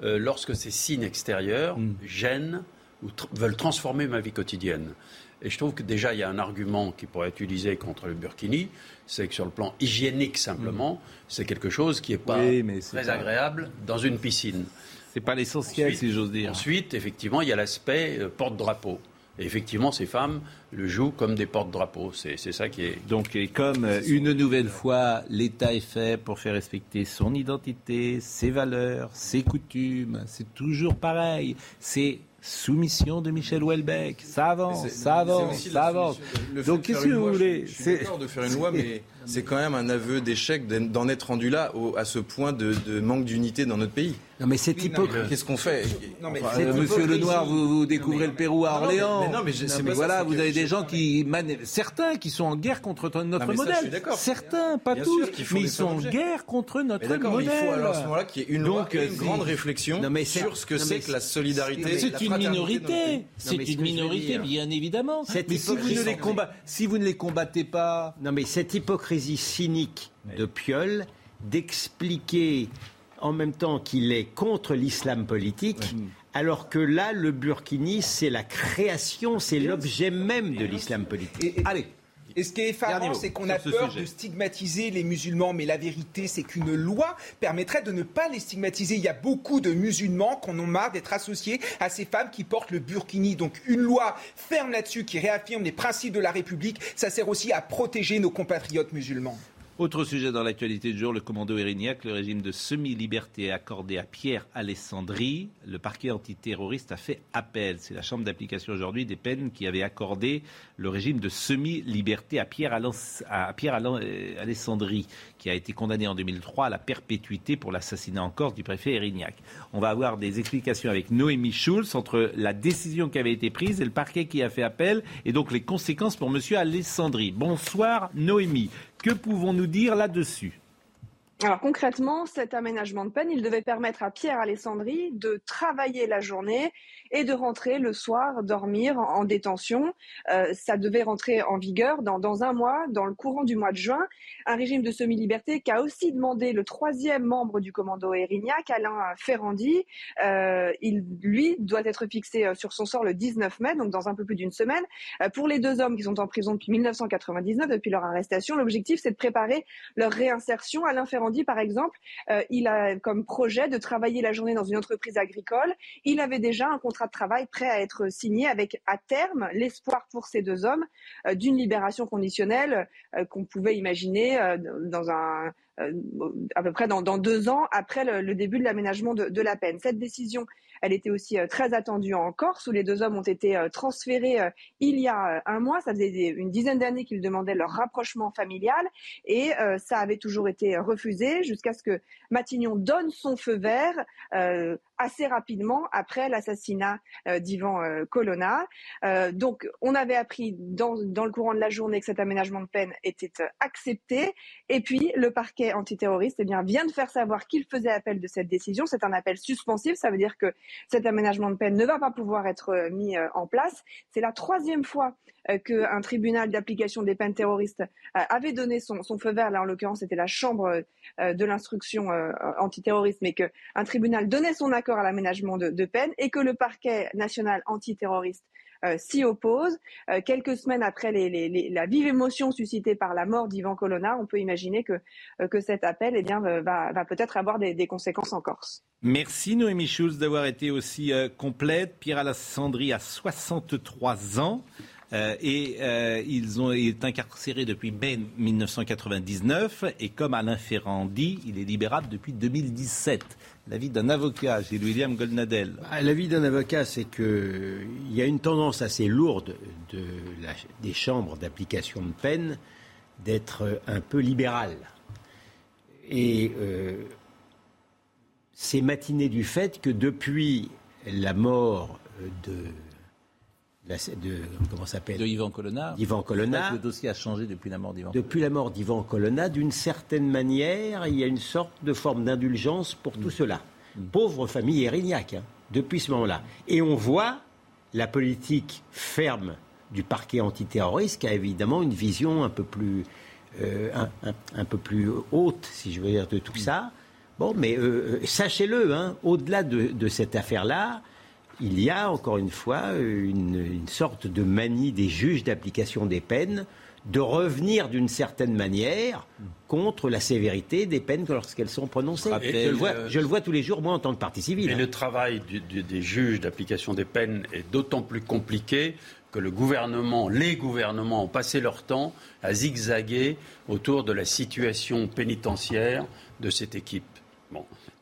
lorsque ces signes extérieurs mm. gênent ou veulent transformer ma vie quotidienne. Et je trouve que déjà, il y a un argument qui pourrait être utilisé contre le burkini, c'est que sur le plan hygiénique simplement, mm. c'est quelque chose qui n'est pas très agréable dans une piscine. C'est pas l'essentiel, si j'ose dire. Ensuite, effectivement, il y a l'aspect euh, porte-drapeau. Et effectivement, ces femmes le jouent comme des porte-drapeaux. C'est ça qui est. Donc, et comme euh, une nouvelle fois, l'État est fait pour faire respecter son identité, ses valeurs, ses coutumes, c'est toujours pareil. C'est soumission de Michel Houellebecq. Ça avance, ça avance, ça avance. Donc, qu'est-ce que vous voulez Je suis d'accord de faire une loi, mais c'est quand même un aveu d'échec d'en être rendu là à ce point de, manque d'unité dans notre pays. Non mais c'est hypocrite. Qu'est-ce qu'on fait non, mais Monsieur Lenoir, vous, vous découvrez le Pérou à Orléans. Mais non, mais, mais voilà, vous avez des gens qui, certains qui sont en guerre contre notre modèle. Certains, pas tous, mais ils sont en guerre contre notre modèle. il faut alors à ce moment-là qu'il y ait une, Donc, une grande réflexion sur ce que c'est que la solidarité. C'est une minorité. C'est une minorité, bien évidemment. Mais si vous ne les combattez pas. Non mais cette hypocrisie cynique de Piolle d'expliquer en même temps qu'il est contre l'islam politique, alors que là, le burkini, c'est la création, c'est l'objet même de l'islam politique. Allez, et ce qui est effarant, c'est qu'on a peur de stigmatiser les musulmans, mais la vérité, c'est qu'une loi permettrait de ne pas les stigmatiser. Il y a beaucoup de musulmans qui en ont marre d'être associés à ces femmes qui portent le burkini. Donc une loi ferme là-dessus, qui réaffirme les principes de la République, ça sert aussi à protéger nos compatriotes musulmans. Autre sujet dans l'actualité du jour, le commando Erignac, le régime de semi-liberté accordé à Pierre Alessandri. Le parquet antiterroriste a fait appel. C'est la chambre d'application aujourd'hui des peines qui avait accordé le régime de semi-liberté à Pierre, à Pierre euh, Alessandri, qui a été condamné en 2003 à la perpétuité pour l'assassinat en Corse du préfet Erignac. On va avoir des explications avec Noémie Schulz entre la décision qui avait été prise et le parquet qui a fait appel et donc les conséquences pour M. Alessandri. Bonsoir Noémie. Que pouvons-nous dire là-dessus? Alors concrètement, cet aménagement de peine, il devait permettre à Pierre Alessandri de travailler la journée et de rentrer le soir dormir en, détention. Euh, ça devait rentrer en vigueur dans, dans, un mois, dans le courant du mois de juin. Un régime de semi-liberté qu'a aussi demandé le troisième membre du commando Erignac, Alain Ferrandi. Euh, il, lui, doit être fixé euh, sur son sort le 19 mai, donc dans un peu plus d'une semaine. Euh, pour les deux hommes qui sont en prison depuis 1999, depuis leur arrestation, l'objectif c'est de préparer leur réinsertion. Alain Ferrandi, par exemple, euh, il a comme projet de travailler la journée dans une entreprise agricole. Il avait déjà un contrat de travail prêt à être signé avec à terme l'espoir pour ces deux hommes euh, d'une libération conditionnelle euh, qu'on pouvait imaginer euh, dans un à peu près dans, deux ans après le, début de l'aménagement de, la peine. Cette décision, elle était aussi très attendue en Corse, où les deux hommes ont été transférés il y a un mois. Ça faisait une dizaine d'années qu'ils demandaient leur rapprochement familial, et ça avait toujours été refusé jusqu'à ce que Matignon donne son feu vert assez rapidement après l'assassinat euh, d'Ivan euh, Colonna. Euh, donc, on avait appris dans, dans, le courant de la journée que cet aménagement de peine était accepté. Et puis, le parquet antiterroriste eh vient de faire savoir qu'il faisait appel de cette décision. C'est un appel suspensif. Ça veut dire que cet aménagement de peine ne va pas pouvoir être mis en place. C'est la troisième fois qu'un tribunal d'application des peines terroristes avait donné son, feu vert, là en l'occurrence c'était la chambre de l'instruction antiterroriste, mais qu'un tribunal donnait son accord à l'aménagement de, de peine et que le parquet national antiterroriste euh, s'y oppose. Euh, quelques semaines après la vive émotion suscitée par la mort d'Ivan Colonna, on peut imaginer que, euh, que cet appel eh bien, va, peut-être avoir des, conséquences en Corse. Merci Noémie Schulz d'avoir été aussi complète. Pierre Alassandri a 63 ans. Et ils ont, il est incarcéré depuis mai 1999 et comme Alain Ferrand dit, il est libérable depuis 2017 l'avis d'un avocat, c'est William Goldnadel. Ah, l'avis d'un avocat, c'est qu'il y a une tendance assez lourde de des chambres d'application de peine d'être un peu libérales. Et euh, c'est matiné du fait que depuis la mort de de comment s'appelle De Yvan Colonna. Yvan Colonna. Le dossier a changé depuis la mort d'Yvan. Depuis la mort d'Yvan Colonna, d'une certaine manière, il y a une sorte de forme d'indulgence pour tout mm. cela. Mm. Pauvre famille Erignac, hein, depuis ce moment-là. Et on voit la politique ferme du parquet antiterroriste qui a évidemment une vision un peu plus, euh, un, peu plus haute, si je veux dire, de tout mm. ça. Bon, mais euh, euh, sachez-le, hein, au-delà de cette affaire-là, il y a encore une fois une, sorte de manie des juges d'application des peines de revenir d'une certaine manière contre la sévérité des peines lorsqu'elles sont prononcées. Je le, vois, tous les jours, moi, en tant que partie civile. Et le travail des juges d'application des peines est d'autant plus compliqué que le gouvernement, les gouvernements ont passé leur temps à zigzaguer autour de la situation pénitentiaire de cette équipe,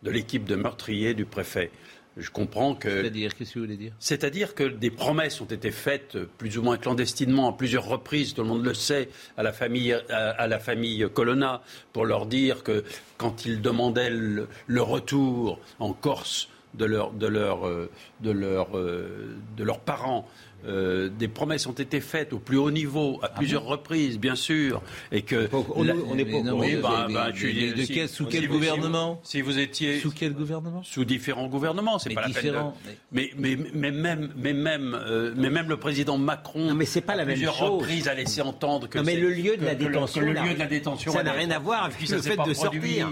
de l'équipe de meurtriers du préfet. Je comprends que. C'est-à-dire, qu'est-ce que vous voulez dire? C'est-à-dire que des promesses ont été faites plus ou moins clandestinement à plusieurs reprises, tout le monde le sait, à la famille, à, la famille Colonna, pour leur dire que quand ils demandaient le, retour en Corse de, leur, de, leur, euh, de, leur, euh, de leurs parents, euh, des promesses ont été faites au plus haut niveau à ah plusieurs reprises, bien sûr, et que on, n'est pas de sous quel gouvernement Si vous étiez sous quel gouvernement Sous différents gouvernements, c'est pas la peine. Mais, mais, mais même mais même euh, mais même le président Macron, non, mais c'est pas la même plusieurs reprises a laissé entendre que non, mais le lieu de la détention, le, lieu de la détention, ça n'a rien à voir avec le fait de sortir.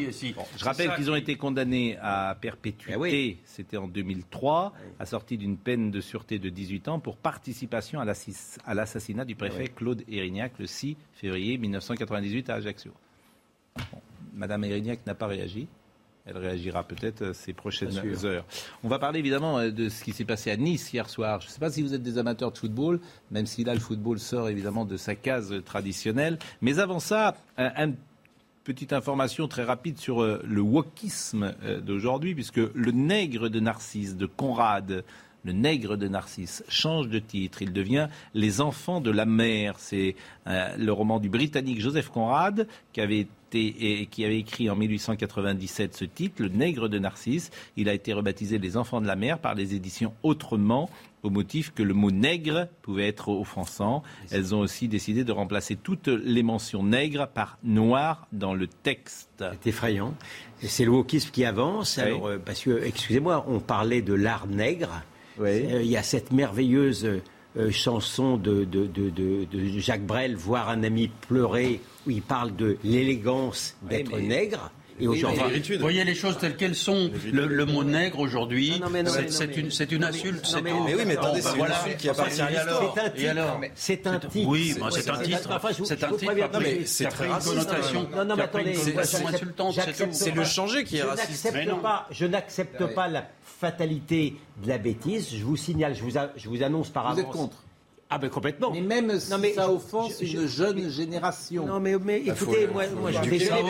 je rappelle qu'ils ont été condamnés à perpétuité, eh c'était en 2003, assortis d'une peine de sûreté de 18 ans pour participation à l'assassinat du préfet Claude Erignac le 6 février 1998 à Ajaccio. Madame Erignac n'a pas réagi. Elle réagira peut-être euh, ces prochaines heures. On va parler évidemment euh, de ce qui s'est passé à Nice hier soir. Je ne sais pas si vous êtes des amateurs de football, même si là le football sort évidemment de sa case traditionnelle. Mais avant ça, une petite information très rapide sur euh, le wokisme d'aujourd'hui, puisque le nègre de Narcisse de Conrad le nègre de Narcisse, change de titre. Il devient Les enfants de la mer. C'est euh, le roman du Britannique Joseph Conrad qui avait été et qui avait écrit en 1897 ce titre, Le Nègre de Narcisse. Il a été rebaptisé Les Enfants de la Mer par les éditions Autrement, au motif que le mot nègre pouvait être offensant. Elles ont aussi décidé de remplacer toutes les mentions nègres par noir dans le texte. C'est effrayant. C'est le wokisme qui avance. Alors, euh, parce que, excusez-moi, on parlait de l'art nègre. Euh, il y a cette merveilleuse euh, chanson de, Jacques Brel, Voir un ami pleurer, où il parle de l'élégance d'être nègre. Et aujourd'hui, voyez les choses telles qu'elles sont. Le, mot nègre aujourd'hui, c'est une, une, insulte. Mais, oui, mais attendez, c'est une insulte qui appartient à l'histoire. Et alors C'est un titre. Oui, c'est un titre. C'est un titre. Non, mais c'est très raciste. Non, non, mais attendez, c'est le changer qui est raciste. Je n'accepte pas la fatalité de la bêtise. Je vous signale, je vous, je vous annonce par avance. Vous êtes contre ah ben complètement. Mais même non, mais ça offense une jeune génération. Non mais, mais écoutez, moi, moi je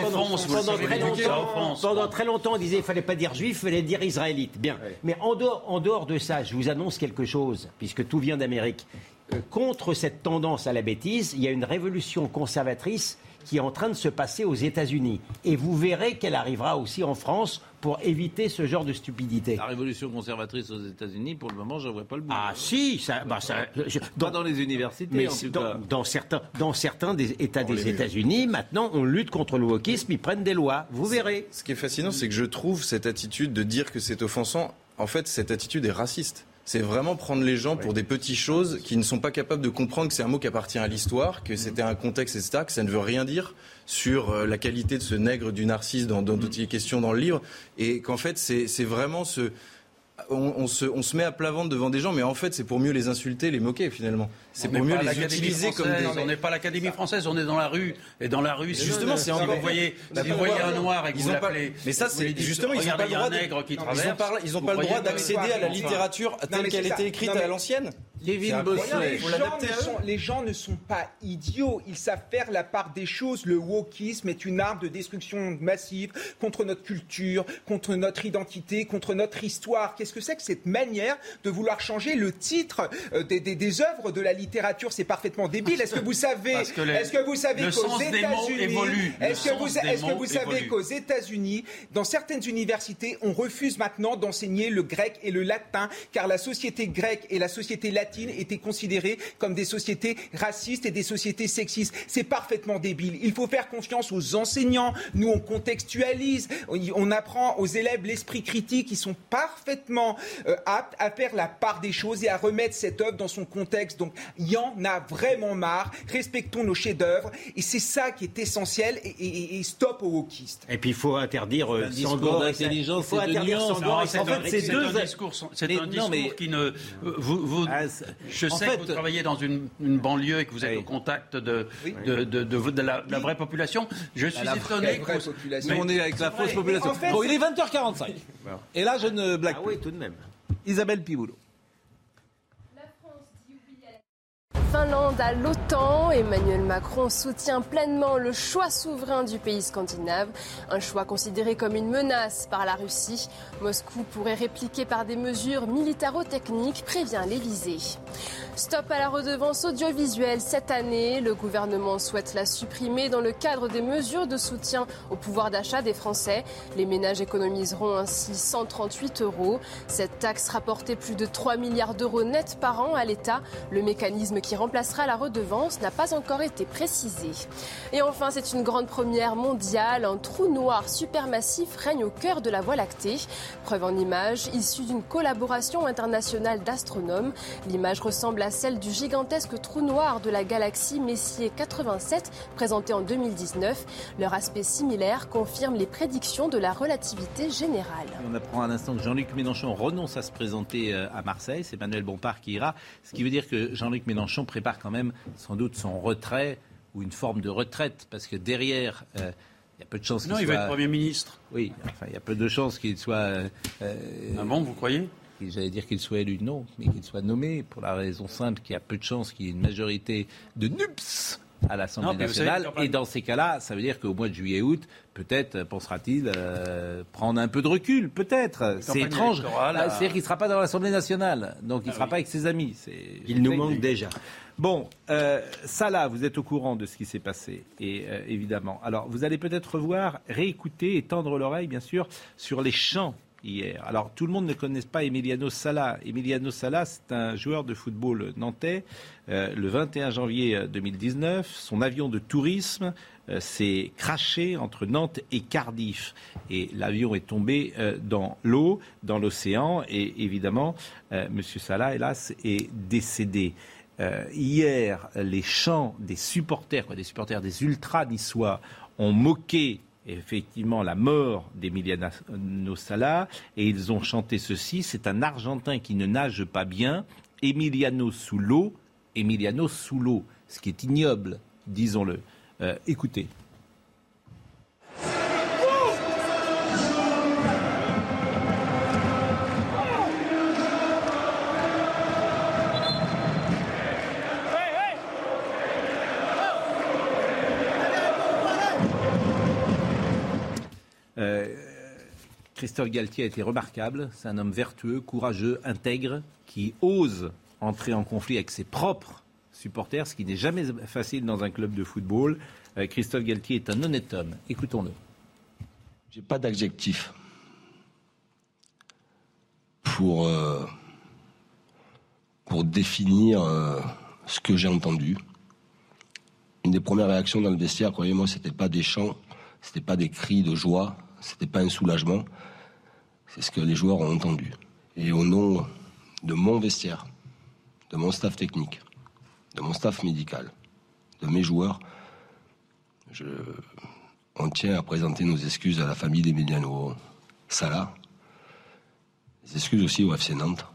pendant, pendant, très longtemps, pendant très longtemps on disait qu'il fallait pas dire juif, il fallait dire israélite. Bien. Mais en dehors, en dehors de ça, je vous annonce quelque chose, puisque tout vient d'Amérique. Euh, contre cette tendance à la bêtise, il y a une révolution conservatrice qui est en train de se passer aux États-Unis. Et vous verrez qu'elle arrivera aussi en France pour éviter ce genre de stupidité. La révolution conservatrice aux États-Unis, pour le moment, je ne vois pas le bout. Ah si, ça, bah, ça pas dans les universités. Mais dans, certains, dans certains des États des États-Unis, maintenant, on lutte contre le wokisme, ils prennent des lois. Vous verrez. Ce qui est fascinant, c'est que je trouve cette attitude de dire que c'est offensant. En fait, cette attitude est raciste. C'est vraiment prendre les gens pour des petites choses qui ne sont pas capables de comprendre que c'est un mot qui appartient à l'histoire, que c'était un contexte, etc., que ça ne veut rien dire sur euh, la qualité de ce nègre du narcisse dans d'autres questions dans le livre, et qu'en fait, c'est vraiment ce on, se, on, se, met à plat ventre devant des gens, mais en fait, c'est pour mieux les insulter, les moquer finalement. C'est pour mieux les utiliser comme des... On n'est pas l'Académie française, on est dans la rue. Et dans la rue, justement, c'est si vous voyez, si vous voyez un noir et que vous l'appelez... Mais ça, c'est justement, ils n'ont pas le droit... Ils n'ont pas le droit d'accéder à la littérature telle qu'elle était écrite à l'ancienne les, gens les gens ne sont pas idiots. Ils savent faire la part des choses. Le wokisme est une arme de destruction massive contre notre culture, contre notre identité, contre notre histoire. Qu'est-ce que c'est que cette manière de vouloir changer le titre euh, des, des, des œuvres de la littérature? C'est parfaitement débile. Est-ce que vous savez, est-ce que vous savez qu'aux États-Unis, est-ce que vous, est-ce que vous savez qu'aux États-Unis, dans certaines universités, on refuse maintenant d'enseigner le grec et le latin, car la société grecque et la société latine étaient considérées comme des sociétés racistes et des sociétés sexistes. C'est parfaitement débile. Il faut faire confiance aux enseignants. Nous, on contextualise, on apprend aux élèves l'esprit critique. Ils sont parfaitement euh, aptes à faire la part des choses et à remettre cette œuvre dans son contexte. Donc, il y en a vraiment marre. Respectons nos chefs-d'œuvre. Et c'est ça qui est essentiel. Et, stop aux wokistes. Et puis, il faut interdire euh, Sangor d'intelligence. Il faut interdire Sangor. En fait, c'est deux... discours, c'est un discours qui ne. Vous, vous, ah, je sais que vous travaillez dans une, banlieue et que vous êtes au contact de, de, de, la, vraie population. Je suis étonné que on est avec la fausse population. bon, il est 20h45. Et là, je ne blague ah, oui, tout de même. Isabelle Piboulot. Finlande à l'OTAN. Emmanuel Macron soutient pleinement le choix souverain du pays scandinave, un choix considéré comme une menace par la Russie. Moscou pourrait répliquer par des mesures militaro-techniques, prévient l'Elysée. Stop à la redevance audiovisuelle cette année. Le gouvernement souhaite la supprimer dans le cadre des mesures de soutien au pouvoir d'achat des Français. Les ménages économiseront ainsi 138 euros. Cette taxe rapportait plus de 3 milliards d'euros net par an à l'État. Le mécanisme qui remplacera la redevance n'a pas encore été précisé. Et enfin, c'est une grande première mondiale. Un trou noir supermassif règne au cœur de la Voie lactée. Preuve en image issue d'une collaboration internationale d'astronomes. L'image ressemble à celle du gigantesque trou noir de la galaxie Messier 87 présenté en 2019. Leur aspect similaire confirme les prédictions de la relativité générale. On apprend à l'instant que Jean-Luc Mélenchon renonce à se présenter euh, à Marseille. C'est Manuel Bompard qui ira. Ce qui veut dire que Jean-Luc Mélenchon prépare quand même sans doute son retrait ou une forme de retraite parce que derrière. Euh, il y a peu de chances qu'il soit. Non, il va être Premier ministre. Oui, enfin, il y a peu de chances qu'il soit. Euh, ah bon, vous croyez? j'allais dire qu'il soit élu, non, mais qu'il soit nommé, pour la raison simple qu'il y a peu de chances qu'il y ait une majorité de NUPS à l'Assemblée nationale. Et dans ces cas-là, ça veut dire qu'au mois de juillet-août, peut-être pensera-t-il euh, prendre un peu de recul, peut-être. C'est étrange. Bah, c'est-à-dire qu'il ne sera pas dans l'Assemblée nationale, donc il ne ah sera pas avec ses amis. Il nous manque déjà. Bon, euh, ça là, vous êtes au courant de ce qui s'est passé, et euh, évidemment. Alors, vous allez peut-être revoir, réécouter et tendre l'oreille, bien sûr, sur les chants hier. Alors tout le monde ne connaît pas Emiliano Sala. Emiliano Sala, c'est un joueur de football nantais. Euh, le 21 janvier 2019, son avion de tourisme euh, s'est craché entre Nantes et Cardiff. Et l'avion est tombé euh, dans l'eau, dans l'océan. Et évidemment, M. Salah, hélas, est décédé. hier, les chants des supporters, quoi, des supporters des ultras niçois, ont moqué effectivement la mort d'Emiliano Sala et ils ont chanté ceci c'est un Argentin qui ne nage pas bien, Emiliano sous l'eau, Emiliano sous l'eau, ce qui est ignoble, disons-le. Euh, écoutez. Christophe Galtier a été remarquable. C'est un homme vertueux, courageux, intègre, qui ose entrer en conflit avec ses propres supporters, ce qui n'est jamais facile dans un club de football. Euh, Christophe Galtier est un honnête homme. Écoutons-le. J'ai pas d'adjectif pour, euh, pour définir euh, ce que j'ai entendu. Une des premières réactions dans le vestiaire, croyez-moi, c'était pas des chants, c'était pas des cris de joie, c'était pas un soulagement, c'est ce que les joueurs ont entendu. Et au nom de mon vestiaire, de mon staff technique, de mon staff médical, de mes joueurs, on tient à présenter nos excuses à la famille d'Emiliano Sala, des excuses aussi au FC Nantes.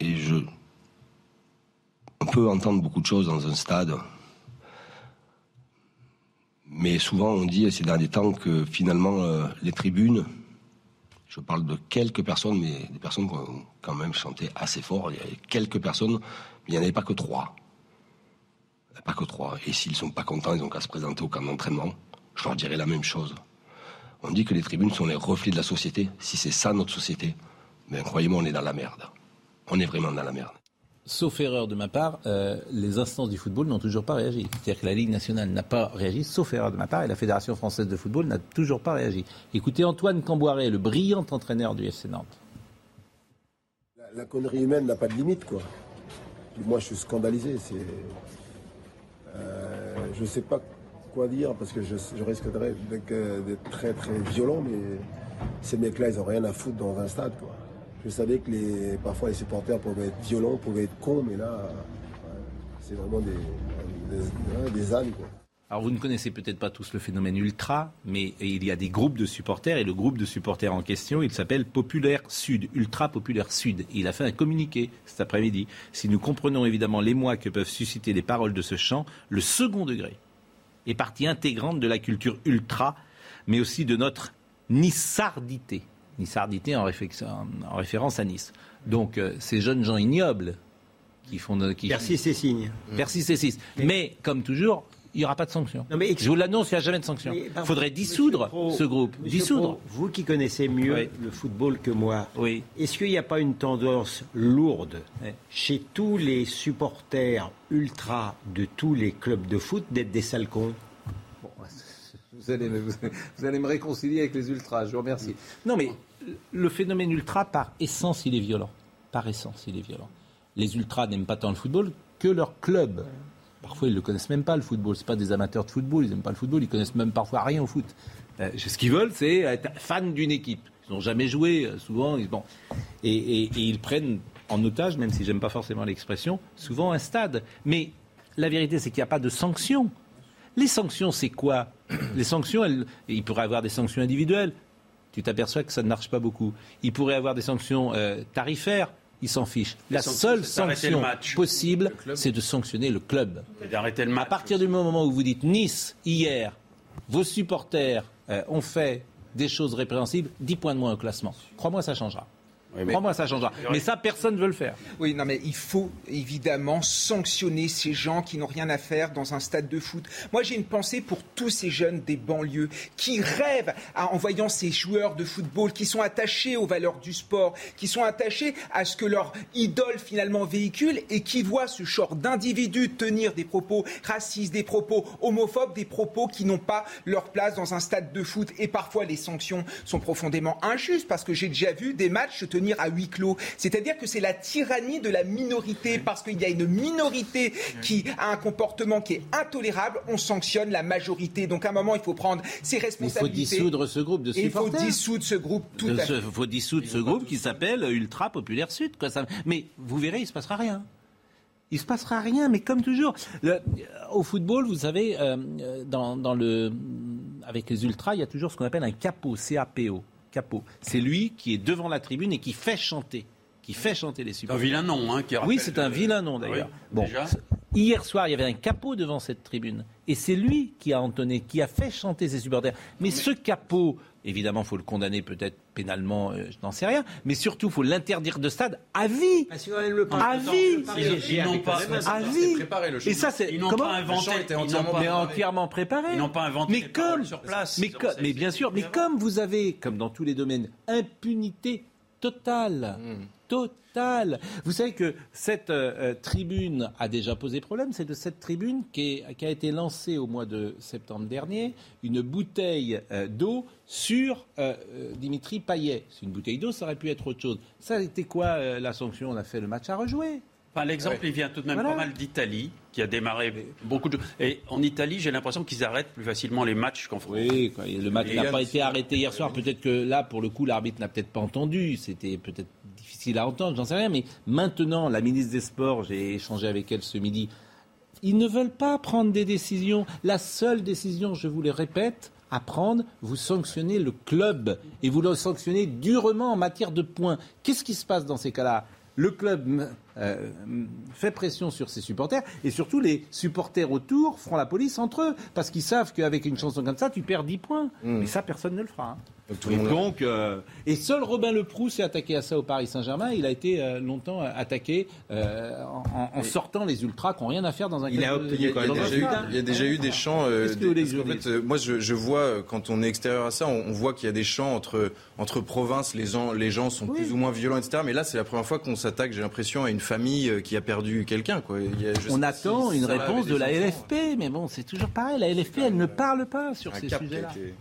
Et je, on peut entendre beaucoup de choses dans un stade, mais souvent on dit ces derniers temps que finalement euh, les tribunes, je parle de quelques personnes, mais des personnes qui ont quand même chanté assez fort. Il y avait quelques personnes, mais il n'y en avait pas que trois. Pas que trois. Et s'ils sont pas contents, ils ont qu'à se présenter au camp d'entraînement. Je leur dirais la même chose. On dit que les tribunes sont les reflets de la société. Si c'est ça notre société, mais croyez-moi, on est dans la merde. On est vraiment dans la merde. Sauf erreur de ma part, euh, les instances du football n'ont toujours pas réagi. C'est-à-dire que la Ligue nationale n'a pas réagi, sauf erreur de ma part, et la Fédération française de football n'a toujours pas réagi. Écoutez Antoine Camboiré, le brillant entraîneur du FC Nantes. La, connerie humaine n'a pas de limite, quoi. Moi, je suis scandalisé. Euh, je ne sais pas quoi dire parce que je, je risque d'être d'être très très violent, mais ces mecs-là, ils n'ont rien à foutre dans un stade, quoi. Je savais que parfois les supporters pouvaient être violents, pouvaient être cons, mais là, ouais, c'est vraiment des, des, quoi. Alors vous ne connaissez peut-être pas tous le phénomène ultra, mais il y a des groupes de supporters et le groupe de supporters en question, il s'appelle Populaire Sud, Ultra Populaire Sud. Il a fait un communiqué cet après-midi. Si nous comprenons évidemment l'émoi que peuvent susciter les paroles de ce chant, le second degré est partie intégrante de la culture ultra, mais aussi de notre nissardité. Nissardité en, en référence à Nice. Donc euh, ces jeunes gens ignobles qui font... de- Qui Persiste et signe. Persiste et signe. Mais comme toujours, il n'y aura pas de sanction. Je vous l'annonce, il n'y a jamais de sanction. Il faudrait dissoudre Pro, ce groupe. Monsieur dissoudre. Pro, vous qui connaissez mieux Oui. le football que moi, Oui. est-ce qu'il n'y a pas une tendance lourde Oui. chez tous les supporters ultra de tous les clubs de foot d'être des sales cons? Vous allez, me- vous, vous allez me réconcilier avec les ultras, je vous remercie. Non, mais le phénomène ultra, par essence, il est violent. Par essence, il est violent. Les ultras n'aiment pas tant le football que leur club. Parfois, ils ne connaissent même pas, le football. Ce pas des amateurs de football, ils n'aiment pas le football, ils connaissent même parfois rien au foot. Ce qu'ils veulent, c'est être fan d'une équipe. Ils n'ont jamais joué, euh, souvent. Ils, bon. et, et- ils prennent en otage, même si j'aime pas forcément l'expression, souvent un stade. Mais la vérité, c'est qu'il n'y a pas de sanctions. Les sanctions, c'est quoi? Les sanctions, il pourrait y avoir des sanctions individuelles. Tu t'aperçois que ça ne marche pas beaucoup. Il pourrait y avoir des sanctions euh, tarifaires. Ils s'en fichent. Les La seule sanction possible, c'est de sanctionner le club. D'arrêter le À match. partir du moment où vous dites Nice, hier, vos supporters euh, ont fait des choses répréhensibles, 10 points de moins au classement. Crois-moi, ça changera. Oui, mais- Crois-moi, ça changera. Mais ça, personne ne veut le faire. Oui, non, mais il faut évidemment sanctionner ces gens qui n'ont rien à faire dans un stade de foot. Moi, j'ai une pensée pour tous ces jeunes des banlieues qui rêvent à- en voyant ces joueurs de football, qui sont attachés aux valeurs du sport, qui sont attachés à ce que leur idole finalement véhicule et qui voient ce genre d'individus tenir des propos racistes, des propos homophobes, des propos qui n'ont pas leur place dans un stade de foot. Et parfois, les sanctions sont profondément injustes parce que j'ai déjà vu des matchs se tenir à huis clos. C'est-à-dire que c'est la tyrannie de la minorité parce qu'il y a une minorité qui a un comportement qui est intolérable. On sanctionne la majorité. Donc à un moment, il faut prendre ses Il faut responsabilités. dissoudre ce groupe de Et il faut supporters. dissoudre ce groupe tout Il à fait. faut dissoudre ce groupe qui s'appelle Ultra Populaire Sud. Quoi. Mais vous verrez, il ne se passera rien. Il ne se passera rien, mais comme toujours. Le- au football, vous savez, euh, euh, dans, dans le, avec les ultras, il y a toujours ce qu'on appelle un capot, C-A-P-O. Capot. C'est lui qui est devant la tribune et qui fait chanter. Qui fait chanter les C'est un supporters. vilain nom, hein, qui Oui, c'est un vilain nom d'ailleurs. Oui, bon, hier soir, il y avait un capot devant cette tribune. Et c'est lui qui a entonné, qui a fait chanter ses supporters. Mais, ce capot, évidemment, il faut le condamner peut-être pénalement, euh, je n'en sais rien. Mais surtout, il faut l'interdire de stade à vie. Le À vie. Ils- ils n'ont pas- À vie. préparé, le Et ça, c'est Ils n'ont comment pas inventé. Le chant était ils n'ont entièrement pas- mais entièrement préparé. Ils n'ont pas inventé Mais comme, sur place. mais, mais bien sûr, mais comme vous avez, comme dans tous les domaines, impunité totale, totale. Vous savez que cette euh, euh, tribune a déjà posé problème. C'est de cette tribune qui, est- qui a été lancée au mois de septembre dernier une bouteille euh, d'eau sur euh, Dimitri Payet. C'est une bouteille d'eau, ça aurait pu être autre chose. Ça a été quoi la sanction? On a fait le match à rejouer. Enfin, L'exemple, il vient tout de même Voilà. pas mal d'Italie, qui a démarré beaucoup de. Et en Italie, j'ai l'impression qu'ils arrêtent plus facilement les matchs qu'en France. Oui, le match n'a pas été arrêté hier soir. Peut-être que là, pour le coup, l'arbitre n'a peut-être pas entendu. C'était peut-être difficile à entendre, j'en sais rien, mais maintenant, la ministre des Sports, j'ai échangé avec elle ce midi, ils ne veulent pas prendre des décisions. La seule décision, je vous le répète, à prendre, vous sanctionnez le club et vous le sanctionnez durement en matière de points. Qu'est-ce qui se passe dans ces cas-là? Le club euh, fait pression sur ses supporters et surtout les supporters autour feront la police entre eux parce qu'ils savent qu'avec une chanson comme ça, tu perds 10 points. Mais ça, personne ne le fera. hein. tout le et donc, euh, et seul Robin Leproux s'est attaqué à ça au Paris Saint-Germain. Il a été euh, longtemps euh, attaqué euh, en, en sortant les ultras qui n'ont rien à faire dans un Il, a, déjà eu, stade. il y a déjà eu des chants. euh, euh, moi, je, je vois quand on est extérieur à ça, on, on voit qu'il y a des chants entre entre provinces. Les gens, les gens sont plus ou moins violents, etc. Mais là, c'est la première fois qu'on s'attaque. J'ai l'impression à une famille euh, qui a perdu quelqu'un. Quoi. Il y a- je sais On attend si une réponse de la enfants. LFP, mais bon, c'est toujours pareil. La LFP, elle ne parle pas sur ces sujets-là. été-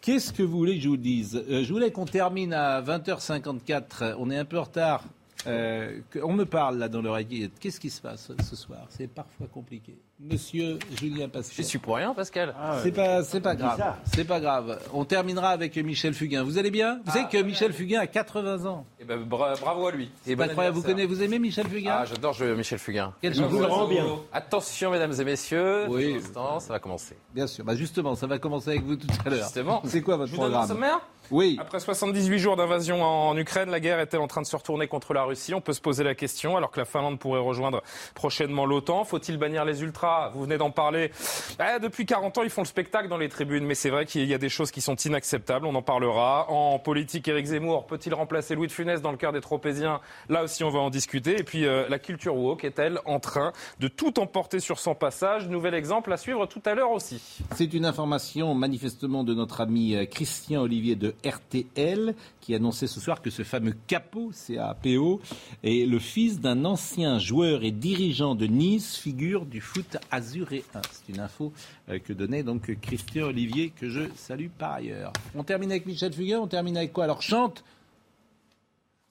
Qu'est-ce que vous voulez que je vous dise Euh, Je voulais qu'on termine à 20h54. On est un peu en retard. Euh, on me parle là dans l'oreillette. Qu'est-ce qui se passe ce soir? C'est parfois compliqué. Monsieur Julien Pascal. Je suis pour rien, Pascal. C'est pas, c'est pas grave. C'est pas grave. On terminera avec Michel Fugain. Vous allez bien? Vous savez que Michel Fugain a 80 ans. Eh ben, bra- bravo à lui. C'est Et pas bon incroyable. Vous connaissez, vous aimez Michel Fugain? Ah, j'adore jouer Michel Fugain. Quel Et rend bien. Attention, mesdames et messieurs. Oui. Pour l'instant, ça va commencer. Bien sûr. Bah justement, ça va commencer avec vous tout à l'heure. Justement. C'est quoi votre Je vous donne sommaire? Oui. Après 78 jours d'invasion en Ukraine, la guerre est-elle en train de se retourner contre la Russie? On peut se poser la question, alors que la Finlande pourrait rejoindre prochainement l'OTAN. Faut-il bannir les ultras? Vous venez d'en parler. Ah, depuis 40 ans, ils font le spectacle dans les tribunes, mais c'est vrai qu'il y a des choses qui sont inacceptables, on en parlera. En politique, Éric Zemmour peut-il remplacer Louis de Funès dans le cœur des Tropéziens? Là aussi, on va en discuter. Et puis, euh, la culture woke est-elle en train de tout emporter sur son passage? Nouvel exemple à suivre tout à l'heure aussi. C'est une information manifestement de notre ami euh, Christian Olivier de RTL qui annonçait ce soir que ce fameux Capo, CAPO, est le fils d'un ancien joueur et dirigeant de Nice, figure du foot azuréen. C'est une info euh, que donnait donc Christian Olivier que je salue par ailleurs. On termine avec Michel Fugain, on termine avec quoi? Alors chante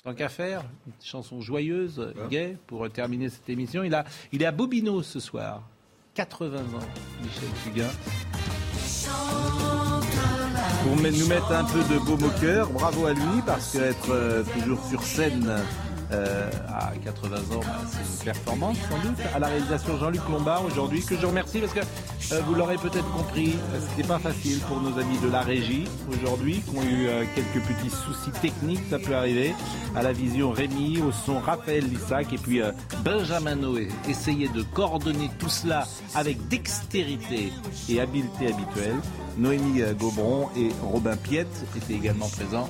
Tant qu'à faire, une chanson joyeuse, gaie, pour terminer cette émission. Il, a, il est à Bobino ce soir. 80 ans, Michel Fugain. Pour nous mettre un peu de baume au cœur, bravo à lui, parce qu'être euh, toujours sur scène euh, à 80 ans, bah, c'est une performance sans doute. À la réalisation Jean-Luc Lombard aujourd'hui, que je remercie parce que euh, vous l'aurez peut-être compris, euh, c'était pas facile pour nos amis de la régie aujourd'hui, qui ont eu quelques petits soucis techniques, ça peut arriver. À la vision Rémi, au son Raphaël Lissac et puis Benjamin Noé. Essayez de coordonner tout cela avec dextérité et habileté habituelle. Noémie Gaubron et Robin Piette étaient également présents.